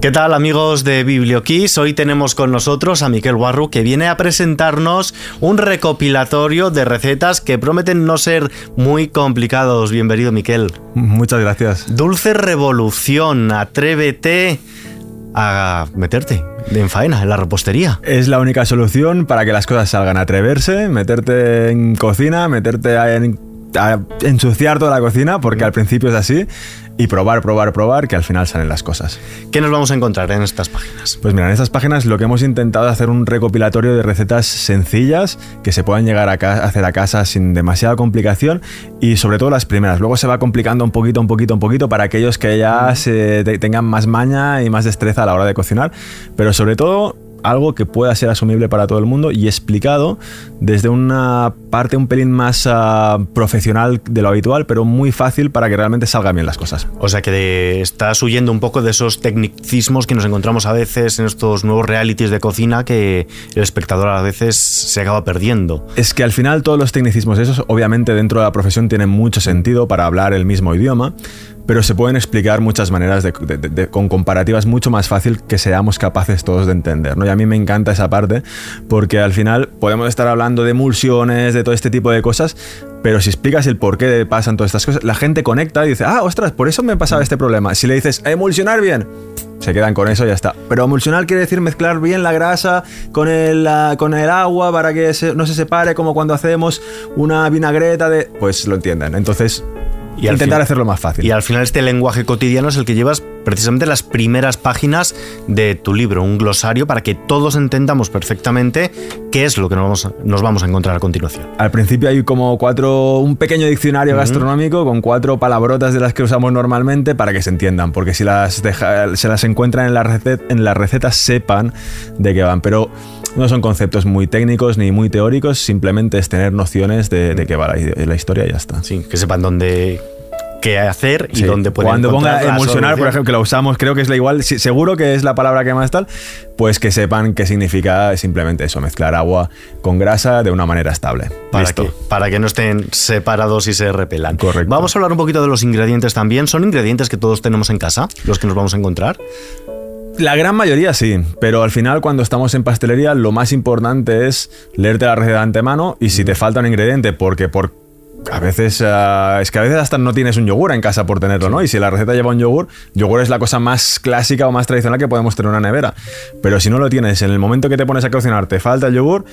¿Qué tal amigos de BiblioKiss? Hoy tenemos con nosotros a Miquel Guarru que viene a presentarnos un recopilatorio de recetas que prometen no ser muy complicados. Bienvenido Miquel. Muchas gracias. Dulce Revolución, atrévete a meterte en faena, en la repostería. Es la única solución para que las cosas salgan. Atreverse, meterte en cocina, meterte en a ensuciar toda la cocina, porque al principio es así, y probar, probar, probar, que al final salen las cosas. ¿Qué nos vamos a encontrar en estas páginas? Pues mira, en estas páginas lo que hemos intentado es hacer un recopilatorio de recetas sencillas que se puedan llegar a hacer a casa sin demasiada complicación y sobre todo las primeras. Luego se va complicando un poquito, un poquito, un poquito para aquellos que ya se tengan más maña y más destreza a la hora de cocinar, pero sobre todo algo que pueda ser asumible para todo el mundo y explicado desde una parte un pelín más ah, profesional de lo habitual, pero muy fácil para que realmente salgan bien las cosas. O sea que estás huyendo un poco de esos tecnicismos que nos encontramos a veces en estos nuevos realities de cocina que el espectador a veces se acaba perdiendo. Es que al final todos los tecnicismos esos obviamente dentro de la profesión tienen mucho sentido para hablar el mismo idioma, pero se pueden explicar muchas maneras con comparativas mucho más fácil que seamos capaces todos de entender. ¿no? Y a mí me encanta esa parte porque al final podemos estar hablando de emulsiones, de todo este tipo de cosas, pero si explicas el por qué pasan todas estas cosas, la gente conecta y dice, ah, ostras, por eso me pasaba este problema. Si le dices, emulsionar bien, se quedan con eso y ya está. Pero emulsionar quiere decir mezclar bien la grasa con el, con el agua para que no se separe, como cuando hacemos una vinagreta de... Pues lo entienden. Entonces, y intentar hacerlo más fácil. Y al final este lenguaje cotidiano es el que llevas precisamente las primeras páginas de tu libro, un glosario para que todos entendamos perfectamente qué es lo que nos vamos a, nos vamos a encontrar a continuación. Al principio hay como cuatro, un pequeño diccionario gastronómico con cuatro palabrotas de las que usamos normalmente para que se entiendan, porque si las se las encuentran en la, receta, en la receta sepan de qué van, pero no son conceptos muy técnicos ni muy teóricos, simplemente es tener nociones de, de qué va la, la historia y ya está. Sí, que sepan dónde qué hacer y dónde pueden Cuando ponga emulsionar, por ejemplo, que lo usamos, creo que es la igual, seguro que es la palabra que más tal, pues que sepan qué significa simplemente eso, mezclar agua con grasa de una manera estable. Para, Que, para que no estén separados y se repelan. Correcto. Vamos a hablar un poquito de los ingredientes también. ¿Son ingredientes que todos tenemos en casa, los que nos vamos a encontrar? La gran mayoría sí, pero al final cuando estamos en pastelería lo más importante es leerte la receta de antemano y si te falta un ingrediente porque por a veces uh, es que a veces hasta no tienes un yogur en casa por tenerlo, ¿no? Y si la receta lleva un yogur, yogur es la cosa más clásica o más tradicional que podemos tener en una nevera. Pero si no lo tienes, en el momento que te pones a cocinar, te falta el yogur,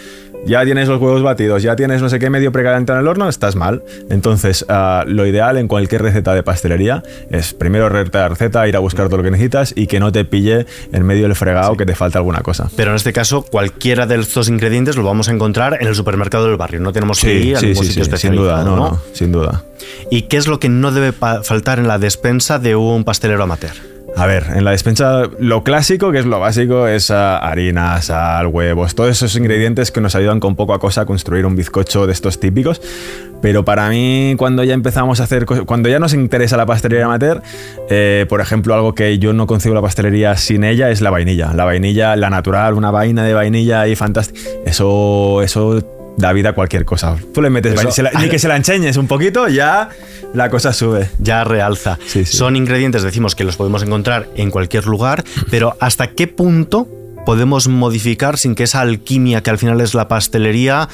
ya tienes los huevos batidos, ya tienes no sé qué medio precalentado en el horno, estás mal. Entonces, uh, lo ideal en cualquier receta de pastelería es primero leerte la receta, ir a buscar todo lo que necesitas y que no te pille en medio del fregado que te falta alguna cosa. Pero en este caso, cualquiera de estos ingredientes lo vamos a encontrar en el supermercado del barrio. No tenemos que ir a ningún sitio especializado. Sin duda, no, sin duda. ¿Y qué es lo que no debe faltar en la despensa de un pastelero amateur? A ver, en la despensa lo clásico, que es lo básico, es ah, harina, sal, huevos, todos esos ingredientes que nos ayudan con poco a cosa a construir un bizcocho de estos típicos. Pero para mí, cuando ya empezamos a hacer, cuando ya nos interesa la pastelería amateur, eh, por ejemplo, algo que yo no concibo la pastelería sin ella es la vainilla. La vainilla, la natural, una vaina de vainilla ahí fantástica. Eso, eso da vida a cualquier cosa. Tú le metes ni que se la enseñes un poquito, ya la cosa sube. Ya realza. Son ingredientes, decimos que los podemos encontrar en cualquier lugar, pero ¿hasta qué punto podemos modificar sin que esa alquimia que al final es la pastelería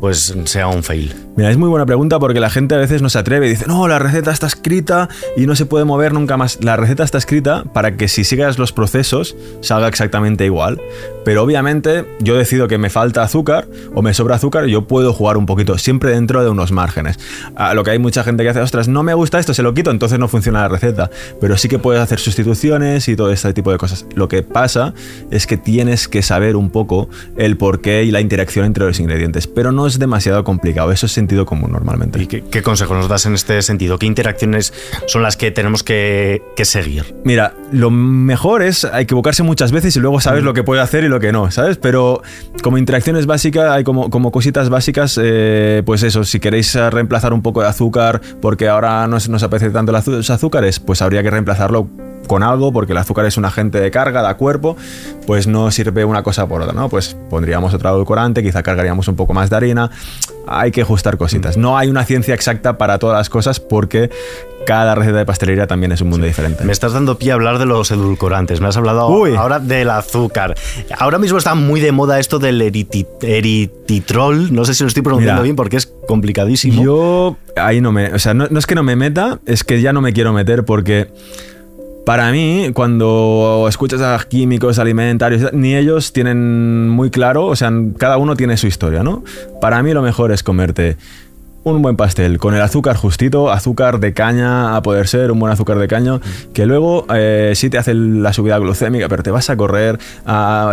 pues sea un fail? Mira, es muy buena pregunta porque la gente a veces no se atreve y dice, no, la receta está escrita y no se puede mover nunca más. La receta está escrita para que si sigas los procesos salga exactamente igual. Pero obviamente yo decido que me falta azúcar o me sobra azúcar, yo puedo jugar un poquito, siempre dentro de unos márgenes. A lo que hay mucha gente que hace, ostras, no me gusta esto, se lo quito, entonces no funciona la receta. Pero sí que puedes hacer sustituciones y todo este tipo de cosas. Lo que pasa es que tienes que saber un poco el porqué y la interacción entre los ingredientes. Pero no es demasiado complicado, eso es sentido común normalmente. ¿Y qué, qué consejo nos das en este sentido? ¿Qué interacciones son las que tenemos que, seguir? Mira, lo mejor es equivocarse muchas veces y luego sabes mm. lo que puede hacer y lo que no, ¿sabes? Pero como interacciones básicas, hay como, como cositas básicas, eh, pues eso, si queréis reemplazar un poco de azúcar porque ahora no nos apetece tanto los azúcares, pues habría que reemplazarlo con algo, porque el azúcar es un agente de carga, da cuerpo, pues no sirve una cosa por otra, ¿no? Pues pondríamos otro edulcorante, quizá cargaríamos un poco más de harina, hay que ajustar cositas. No hay una ciencia exacta para todas las cosas porque cada receta de pastelería también es un mundo diferente. Me estás dando pie a hablar de los edulcorantes. Me has hablado ahora del azúcar. Ahora mismo está muy de moda esto del erititrol. No sé si lo estoy pronunciando bien porque es complicadísimo. Yo ahí no me... O sea, no es que no me meta, es que ya no me quiero meter porque... Para mí, cuando escuchas a químicos alimentarios, ni ellos tienen muy claro, o sea, cada uno tiene su historia, ¿no? Para mí lo mejor es comerte un buen pastel con el azúcar justito, azúcar de caña a poder ser, un buen azúcar de caña, que luego eh, sí te hace la subida glucémica, pero te vas a correr,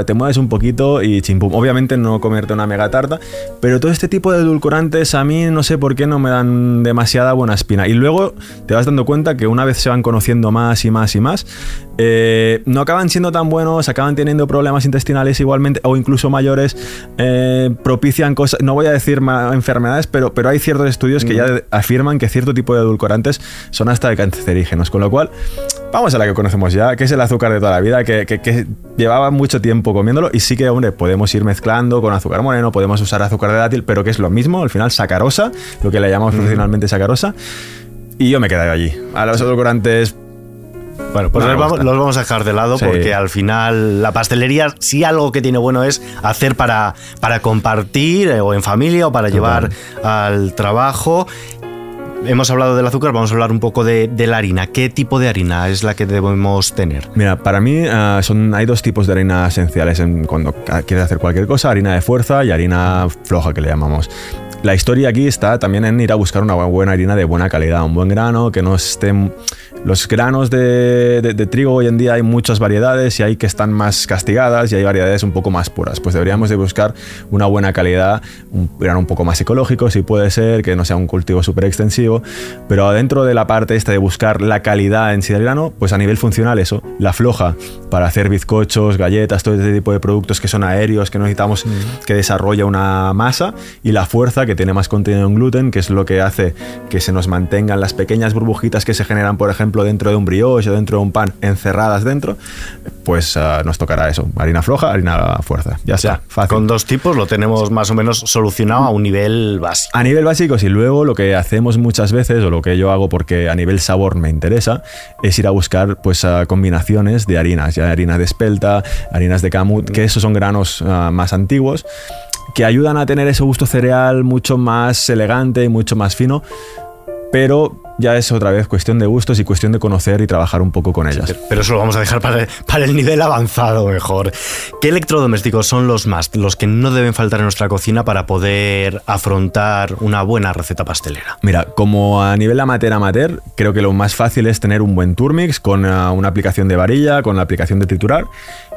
te mueves un poquito y chimpum. Obviamente no comerte una mega tarta, pero todo este tipo de edulcorantes a mí no sé por qué no me dan demasiada buena espina. Y luego te vas dando cuenta que una vez se van conociendo más y más y más, eh, no acaban siendo tan buenos, acaban teniendo problemas intestinales igualmente o incluso mayores, eh, propician cosas, no voy a decir enfermedades, pero, pero hay ciertos estudios que ya afirman que cierto tipo de edulcorantes son hasta cancerígenos, con lo cual vamos a la que conocemos ya, que es el azúcar de toda la vida, que, llevaba mucho tiempo comiéndolo y sí que, hombre, podemos ir mezclando con azúcar moreno, podemos usar azúcar de dátil, pero que es lo mismo, al final sacarosa, lo que le llamamos profesionalmente sacarosa. Y yo me quedé allí. A los edulcorantes bueno, pues los, vamos, a dejar de lado porque al final la pastelería sí algo que tiene bueno es hacer para, para compartir eh, o en familia o para llevar al trabajo. Hemos hablado del azúcar, vamos a hablar un poco de, la harina. ¿Qué tipo de harina es la que debemos tener? Mira, para mí ah, son, hay dos tipos de harina esenciales en, cuando quieres hacer cualquier cosa, harina de fuerza y harina floja que le llamamos. La historia aquí está también en ir a buscar una buena harina de buena calidad, un buen grano, que no esté... Los granos de, trigo hoy en día hay muchas variedades y hay que están más castigadas y hay variedades un poco más puras. Pues deberíamos de buscar una buena calidad, un grano un poco más ecológico, si puede ser, que no sea un cultivo súper extensivo, pero dentro de la parte esta de buscar la calidad en sí del grano, pues a nivel funcional eso, la floja para hacer bizcochos, galletas, todo este tipo de productos que son aéreos, que necesitamos que desarrolle una masa y la fuerza que tiene más contenido en gluten, que es lo que hace que se nos mantengan las pequeñas burbujitas que se generan, por ejemplo, dentro de un brioche o dentro de un pan encerradas dentro, pues ah, nos tocará eso, harina floja, harina fuerza. Ya sea, fácil. Con dos tipos lo tenemos más o menos solucionado a un nivel básico. A nivel básico, y luego lo que hacemos muchas veces, o lo que yo hago porque a nivel sabor me interesa, es ir a buscar pues combinaciones de harinas, ya harina de espelta, harinas de camut, que esos son granos ah, más antiguos que ayudan a tener ese gusto cereal mucho más elegante y mucho más fino, pero ya es otra vez cuestión de gustos y cuestión de conocer y trabajar un poco con ellas. pero eso lo vamos a dejar para, para, el nivel avanzado mejor. ¿Qué electrodomésticos son los más, los que no deben faltar en nuestra cocina para poder afrontar una buena receta pastelera? Mira, como a nivel amateur amateur, creo que lo más fácil es tener un buen Turmix con ah, una aplicación de varilla, con la aplicación de triturar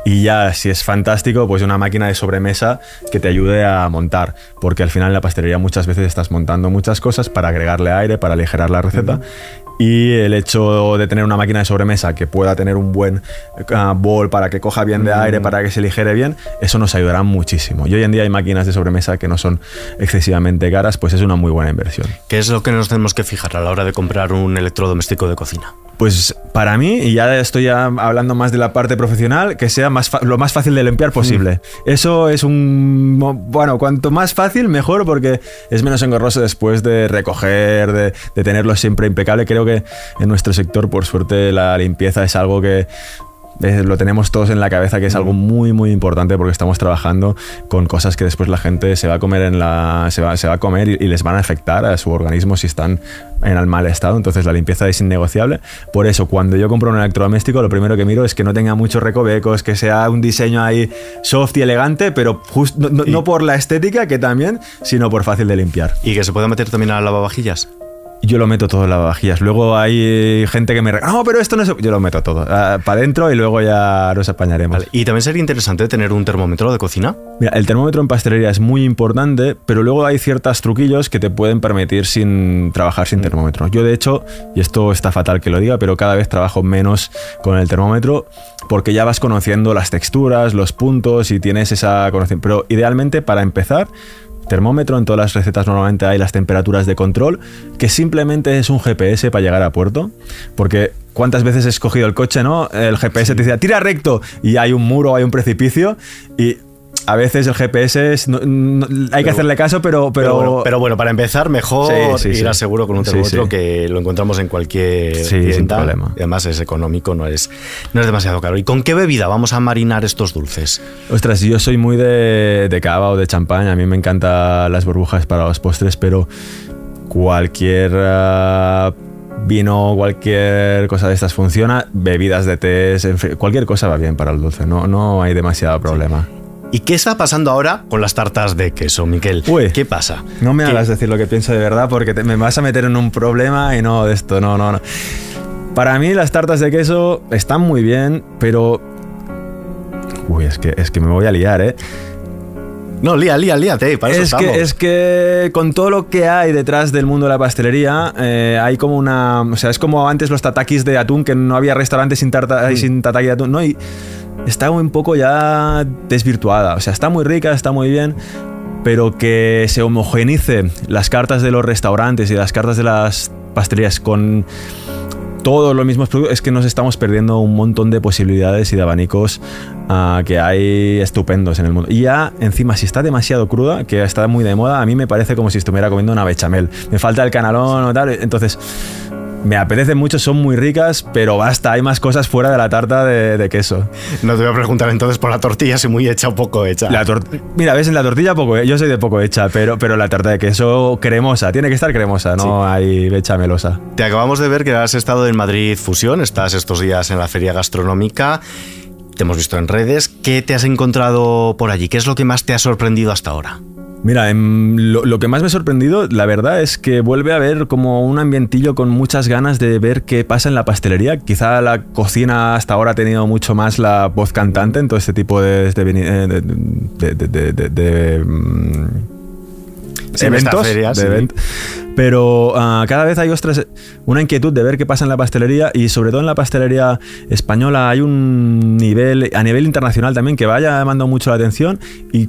y ya si es fantástico, pues una máquina de sobremesa que te ayude a montar, porque al final en la pastelería muchas veces estás montando muchas cosas para agregarle aire, para aligerar la receta y el hecho de tener una máquina de sobremesa que pueda tener un buen uh, bol para que coja bien de aire, para que se ligere bien, eso nos ayudará muchísimo. Y hoy en día hay máquinas de sobremesa que no son excesivamente caras, pues es una muy buena inversión. ¿Qué es lo que nos tenemos que fijar a la hora de comprar un electrodoméstico de cocina? Pues para mí, y ya estoy hablando más de la parte profesional, que sea más lo más fácil de limpiar posible. Mm. Eso es un... Bueno, cuanto más fácil, mejor, porque es menos engorroso después de recoger, de, de tenerlo siempre impecable. Creo que en nuestro sector, por suerte, la limpieza es algo que lo tenemos todos en la cabeza que es algo muy muy importante porque estamos trabajando con cosas que después la gente se va a comer en la se va, se va a comer y, les van a afectar a su organismo si están en el mal estado. Entonces la limpieza es innegociable. Por eso cuando yo compro un electrodoméstico lo primero que miro es que no tenga muchos recovecos que sea un diseño ahí soft y elegante pero no, no por la estética que también sino por fácil de limpiar. Y que se pueda meter también a lavavajillas yo lo meto todo en lavavajillas. Luego hay gente que me no, pero esto no es. Yo lo meto todo ah, para adentro y luego ya nos apañaremos. Y también sería interesante tener un termómetro de cocina. Mira, el termómetro en pastelería es muy importante, pero luego hay ciertos truquillos que te pueden permitir sin trabajar sin mm. termómetro. Yo, de hecho, y esto está fatal que lo diga, pero cada vez trabajo menos con el termómetro porque ya vas conociendo las texturas, los puntos y tienes esa conocimiento. Pero idealmente, para empezar, termómetro, en todas las recetas normalmente hay las temperaturas de control, que simplemente es un GPS para llegar a puerto, porque cuántas veces he escogido el coche, ¿no? El GPS te dice, tira recto y hay un muro, hay un precipicio y a veces el GPS es, hay que hacerle caso, pero pero, pero, bueno, para empezar, mejor ir a seguro con un termómetro que lo encontramos en cualquier tienda. Sin problema. Y además es económico, no es, no es demasiado caro. ¿Y con qué bebida vamos a marinar estos dulces? Ostras, yo soy muy de, de cava o de champán. A mí me encantan las burbujas para los postres, pero cualquier. Uh, vino, cualquier cosa de estas funciona, bebidas de té, cualquier cosa va bien para el dulce, no, no hay demasiado problema. ¿Y qué está pasando ahora con las tartas de queso, Miquel? ¿Qué pasa? No me hagas decir lo que pienso de verdad porque me vas a meter en un problema y no de esto, no, no, no. Para mí las tartas de queso están muy bien, pero... Uy, es que, es que me voy a liar, ¿eh? No, lía, lía, líate, para es que, es que con todo lo que hay detrás del mundo de la pastelería, eh, hay como una. O sea, es como antes los tatakis de atún, que no había restaurantes sin, tarta, mm. sin tataki de atún. No, y está un poco ya desvirtuada. O sea, está muy rica, está muy bien, pero que se homogenice las cartas de los restaurantes y las cartas de las pastelerías con todos los mismos productos, es que nos estamos perdiendo un montón de posibilidades y de abanicos ah, que hay estupendos en el mundo. Y ya, encima, si está demasiado cruda, que está muy de moda, a mí me parece como si estuviera comiendo una bechamel. Me falta el canalón o tal. Entonces, me apetece mucho, son muy ricas, pero basta, hay más cosas fuera de la tarta de, queso. No te voy a preguntar entonces por la tortilla, si muy hecha o poco hecha. La Mira, ves, en la tortilla poco, yo soy de poco hecha, pero, pero la tarta de queso cremosa, tiene que estar cremosa, no hay hay melosa. Te acabamos de ver que has estado en Madrid Fusión, estás estos días en la feria gastronómica, te hemos visto en redes, ¿qué te has encontrado por allí? ¿Qué es lo que más te ha sorprendido hasta ahora? Mira, em, lo, que más me ha sorprendido, la verdad, es que vuelve a haber como un ambientillo con muchas ganas de ver qué pasa en la pastelería. Quizá la cocina hasta ahora ha tenido mucho más la voz cantante en todo este tipo de, eventos. Pero ah, cada vez hay una inquietud de ver qué pasa en la pastelería y sobre todo en la pastelería española hay un nivel, a nivel internacional también, que vaya llamando mucho la atención y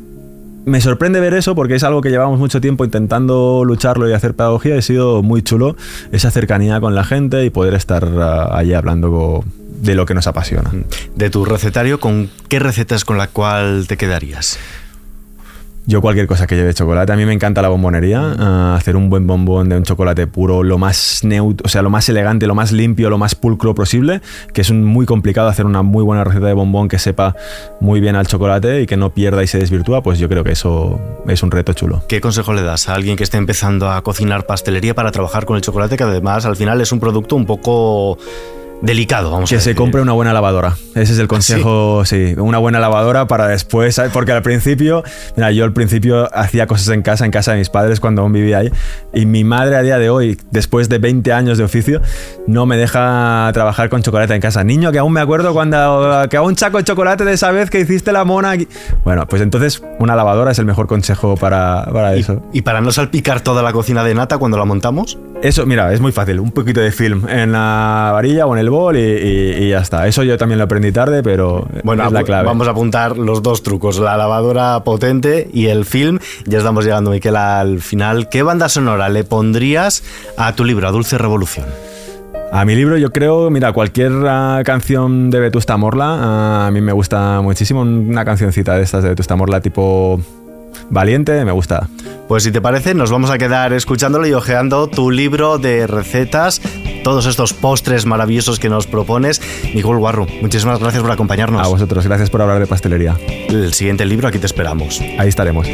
me sorprende ver eso porque es algo que llevamos mucho tiempo intentando lucharlo y hacer pedagogía. He sido muy chulo esa cercanía con la gente y poder estar ah, allí hablando de lo que nos apasiona. De tu recetario, ¿con qué recetas con la cual te quedarías? Yo cualquier cosa que lleve chocolate. A mí me encanta la bombonería. Ah, hacer un buen bombón de un chocolate puro, lo más neutro, o sea, lo más elegante, lo más limpio, lo más pulcro posible. Que es muy complicado hacer una muy buena receta de bombón que sepa muy bien al chocolate y que no pierda y se desvirtúa. Pues yo creo que eso es un reto chulo. ¿Qué consejo le das a alguien que esté empezando a cocinar pastelería para trabajar con el chocolate, que además al final es un producto un poco delicado, vamos que a decir. se compre una buena lavadora. Ese es el consejo, ¿Sí? una buena lavadora para después, porque al principio, mira, yo al principio hacía cosas en casa, en casa de mis padres cuando aún vivía ahí, y mi madre a día de hoy, después de 20 años de oficio, no me deja trabajar con chocolate en casa. Niño, que aún me acuerdo cuando que un chaco chocolate de esa vez que hiciste la mona. Bueno, pues entonces una lavadora es el mejor consejo para, para eso. ¿Y para no salpicar toda la cocina de nata cuando la montamos? Eso, mira, es muy fácil. Un poquito de film en la varilla o en el bol y, ya está. Eso yo también lo aprendí tarde, pero bueno, es la clave. Vamos a apuntar los dos trucos, la lavadora potente y el film. Ya estamos llegando, Miquel, al final. ¿Qué banda sonora le pondrías a tu libro, a Dulce Revolución? A mi libro yo creo, mira, cualquier ah, canción de Vetusta Morla, ah, a mí me gusta muchísimo una cancioncita de estas de Vetusta Morla tipo valiente, me gusta. Pues si te parece, nos vamos a quedar escuchándolo y ojeando tu libro de recetas, todos estos postres maravillosos que nos propones. Nicole Guarro, muchísimas gracias por acompañarnos. A vosotros, gracias por hablar de pastelería. El siguiente libro, aquí te esperamos. Ahí estaremos.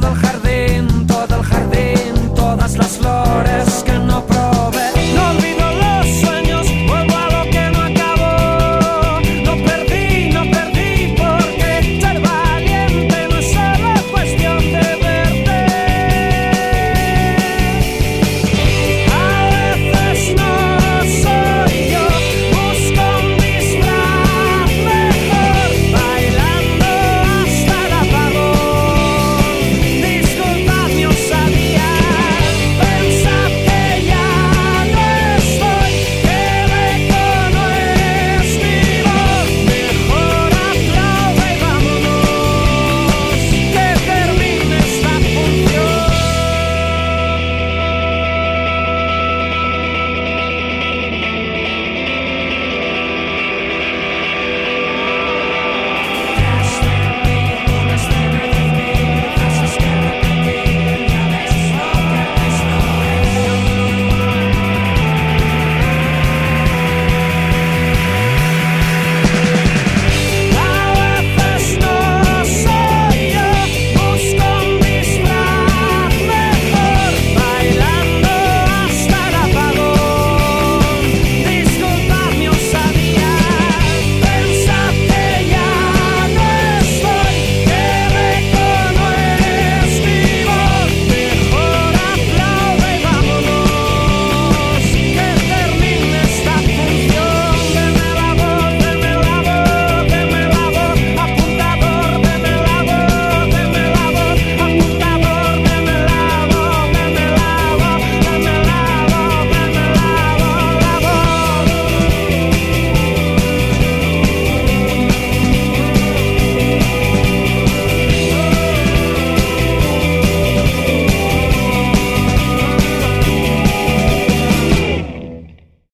dan